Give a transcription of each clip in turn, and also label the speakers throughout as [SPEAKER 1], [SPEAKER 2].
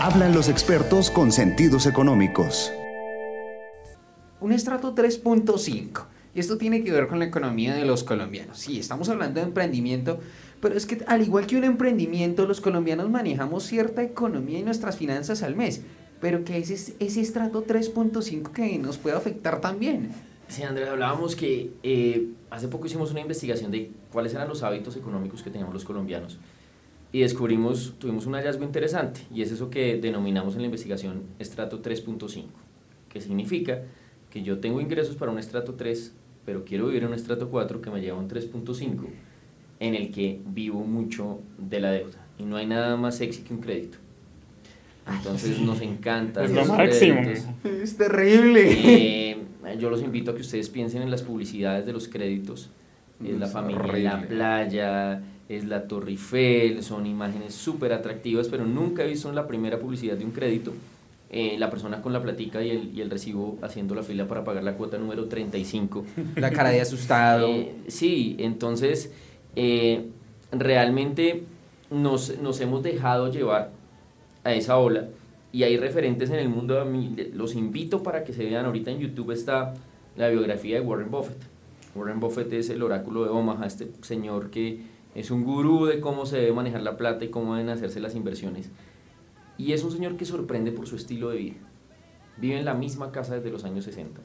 [SPEAKER 1] Hablan los expertos con sentidos económicos.
[SPEAKER 2] Un estrato 3.5. Y esto tiene que ver con la economía de los colombianos. Sí, estamos hablando de emprendimiento, pero es que al igual que un emprendimiento, los colombianos manejamos cierta economía y nuestras finanzas al mes. Pero que es ese estrato 3.5 que nos puede afectar también.
[SPEAKER 3] Sí, Andrés, hablábamos que eh, hace poco hicimos una investigación de cuáles eran los hábitos económicos que teníamos los colombianos y descubrimos, tuvimos un hallazgo interesante y es eso que denominamos en la investigación estrato 3.5, que significa que yo tengo ingresos para un estrato 3, pero quiero vivir en un estrato 4 que me lleva a un 3.5, en el que vivo mucho de la deuda y no hay nada más sexy que un crédito. Entonces nos encanta.
[SPEAKER 4] Es lo máximo.
[SPEAKER 2] Es terrible.
[SPEAKER 3] Eh, yo los invito a que ustedes piensen en las publicidades de los créditos. Es la familia en la playa, es la Torre Eiffel, son imágenes súper atractivas, pero nunca he visto en la primera publicidad de un crédito eh, la persona con la platica y el, y el, recibo haciendo la fila para pagar la cuota número 35.
[SPEAKER 2] La cara de asustado.
[SPEAKER 3] Eh, sí, entonces eh, realmente nos, nos hemos dejado llevar a esa ola y hay referentes en el mundo, a mí, los invito para que se vean, ahorita en YouTube está la biografía de Warren Buffett. Warren Buffett es el oráculo de Omaha, este señor que es un gurú de cómo se debe manejar la plata y cómo deben hacerse las inversiones. Y es un señor que sorprende por su estilo de vida. Vive en la misma casa desde los años 60.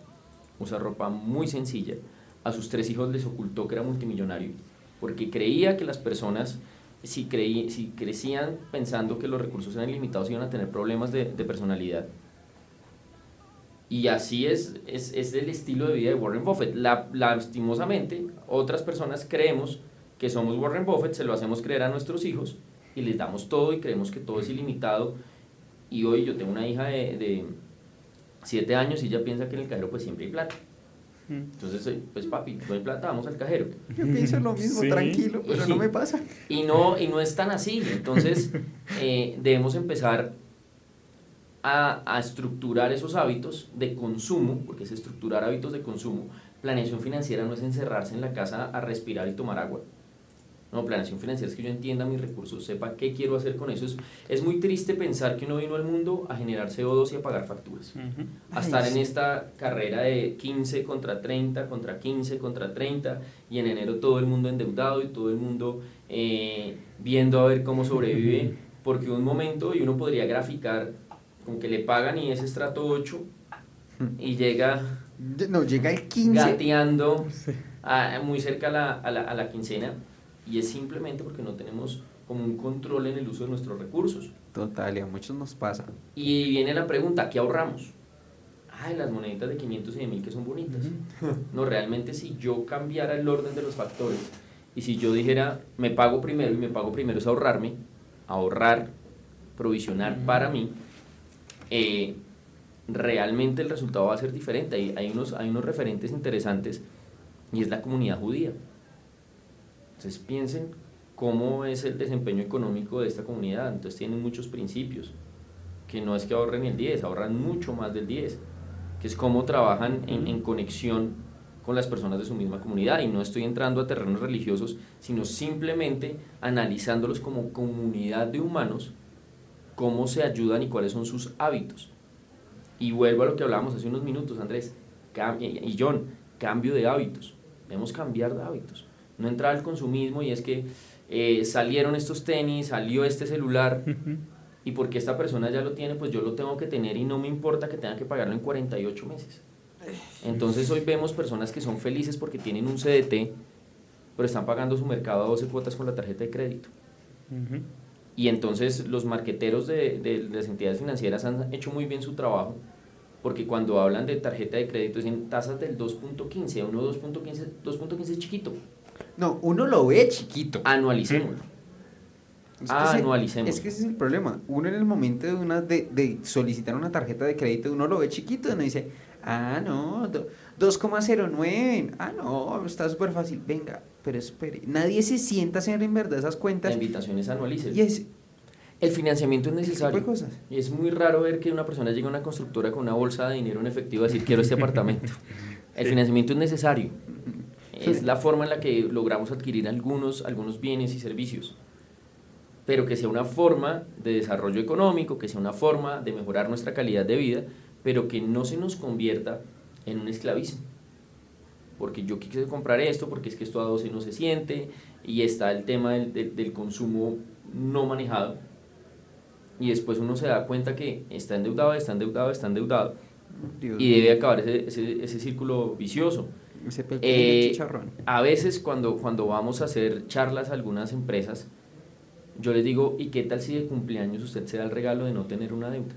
[SPEAKER 3] Usa ropa muy sencilla. A sus tres hijos les ocultó que era multimillonario porque creía que las personas si, creí, si crecían pensando que los recursos eran limitados iban a tener problemas de, personalidad. Y así es, es, es, el estilo de vida de Warren Buffett. La, lastimosamente, otras personas creemos que somos Warren Buffett, se lo hacemos creer a nuestros hijos y les damos todo y creemos que todo es ilimitado. Y hoy yo tengo una hija de, de 7 años y ella piensa que en el cajero pues siempre hay plata. Entonces, eh, pues papi, no hay plata, vamos al cajero.
[SPEAKER 2] Yo pienso lo mismo, tranquilo, pero no me pasa.
[SPEAKER 3] Y no, y no es tan así. Entonces, eh, debemos empezar a, a, estructurar esos hábitos de consumo, porque es estructurar hábitos de consumo. Planeación financiera no es encerrarse en la casa a respirar y tomar agua. No, planeación financiera es que yo entienda mis recursos, sepa qué quiero hacer con eso. Es, es muy triste pensar que uno vino al mundo a generar CO2 y a pagar facturas. Uh -huh. A estar en esta carrera de 15 contra 30, contra 15, contra 30, y en enero todo el mundo endeudado y todo el mundo eh, viendo a ver cómo sobrevive, porque un momento, y uno podría graficar con que le pagan y es estrato 8, y llega...
[SPEAKER 2] No, llega el 15.
[SPEAKER 3] Gateando a, muy cerca a la, a la, a la quincena y es simplemente porque no tenemos como un control en el uso de nuestros recursos.
[SPEAKER 2] Total, y a muchos nos pasa.
[SPEAKER 3] Y viene la pregunta, ¿qué ahorramos? Ay, las moneditas de 500 y de 1000 que son bonitas. Uh -huh. No, realmente si yo cambiara el orden de los factores y si yo dijera, me pago primero y me pago primero es ahorrarme, ahorrar, provisionar uh -huh. para mí, eh, realmente el resultado va a ser diferente. Hay, hay, unos, hay unos referentes interesantes y es la comunidad judía. Entonces piensen cómo es el desempeño económico de esta comunidad. Entonces tienen muchos principios, que no es que ahorren el 10, ahorran mucho más del 10, que es cómo trabajan en, en conexión con las personas de su misma comunidad. Y no estoy entrando a terrenos religiosos, sino simplemente analizándolos como comunidad de humanos, cómo se ayudan y cuáles son sus hábitos. Y vuelvo a lo que hablábamos hace unos minutos, Andrés y John, cambio de hábitos. Debemos cambiar de hábitos no entrar al consumismo y es que eh, salieron estos tenis, salió este celular y porque esta persona ya lo tiene, pues yo lo tengo que tener y no me importa que tenga que pagarlo en 48 meses. Entonces hoy vemos personas que son felices porque tienen un CDT, pero están pagando su mercado a 12 cuotas con la tarjeta de crédito. Y entonces los marqueteros de, de, las entidades financieras han hecho muy bien su trabajo, porque cuando hablan de tarjeta de crédito dicen tasas del 2.15, uno 2.15, 2.15 es chiquito.
[SPEAKER 2] No, uno lo ve chiquito.
[SPEAKER 3] Anualicémoslo.
[SPEAKER 2] Es que Anualicémoslo. Es que ese es el problema. Uno en el momento de, una, de, de solicitar una tarjeta de crédito, uno lo ve chiquito. Uno dice, ah, no, 2,09. Ah, no, está súper fácil. Venga, pero espere. Nadie se sienta a hacer en verdad esas cuentas.
[SPEAKER 3] La invitación es anualices.
[SPEAKER 2] Y es,
[SPEAKER 3] el financiamiento es necesario.
[SPEAKER 2] Cosas.
[SPEAKER 3] Y es muy raro ver que una persona llegue a una constructora con una bolsa de dinero en efectivo a decir, quiero este apartamento. El financiamiento es necesario es la forma en la que logramos adquirir algunos, algunos bienes y servicios. pero que sea una forma de desarrollo económico, que sea una forma de mejorar nuestra calidad de vida, pero que no se nos convierta en un esclavismo. Porque yo quise comprar esto, porque es que esto a 12 no se siente, y está el tema del, del, consumo no manejado, y después uno se da cuenta que está endeudado, está endeudado, está endeudado, y debe acabar ese, ese, ese círculo vicioso. Eh, a veces cuando, cuando vamos a hacer charlas a algunas empresas, yo les digo, ¿y qué tal si de cumpleaños usted se da el regalo de no tener una deuda?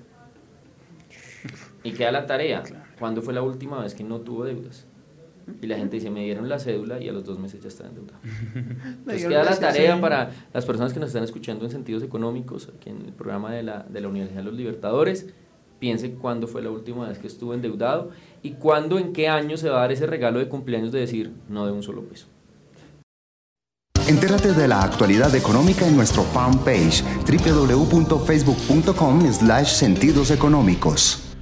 [SPEAKER 3] Y queda la tarea. ¿Cuándo fue la última vez que no tuvo deudas? Y la gente dice, me dieron la cédula y a los dos meses ya está endeudado. Entonces queda la tarea para las personas que nos están escuchando en sentidos económicos, aquí en el programa de la, de la Universidad de los Libertadores, piense cuándo fue la última vez que estuvo endeudado y cuándo, en qué año se va a dar ese regalo de cumpleaños de decir, no de un solo peso.
[SPEAKER 1] Entérate de la actualidad económica en nuestro fanpage www.facebook.com slash sentidos económicos.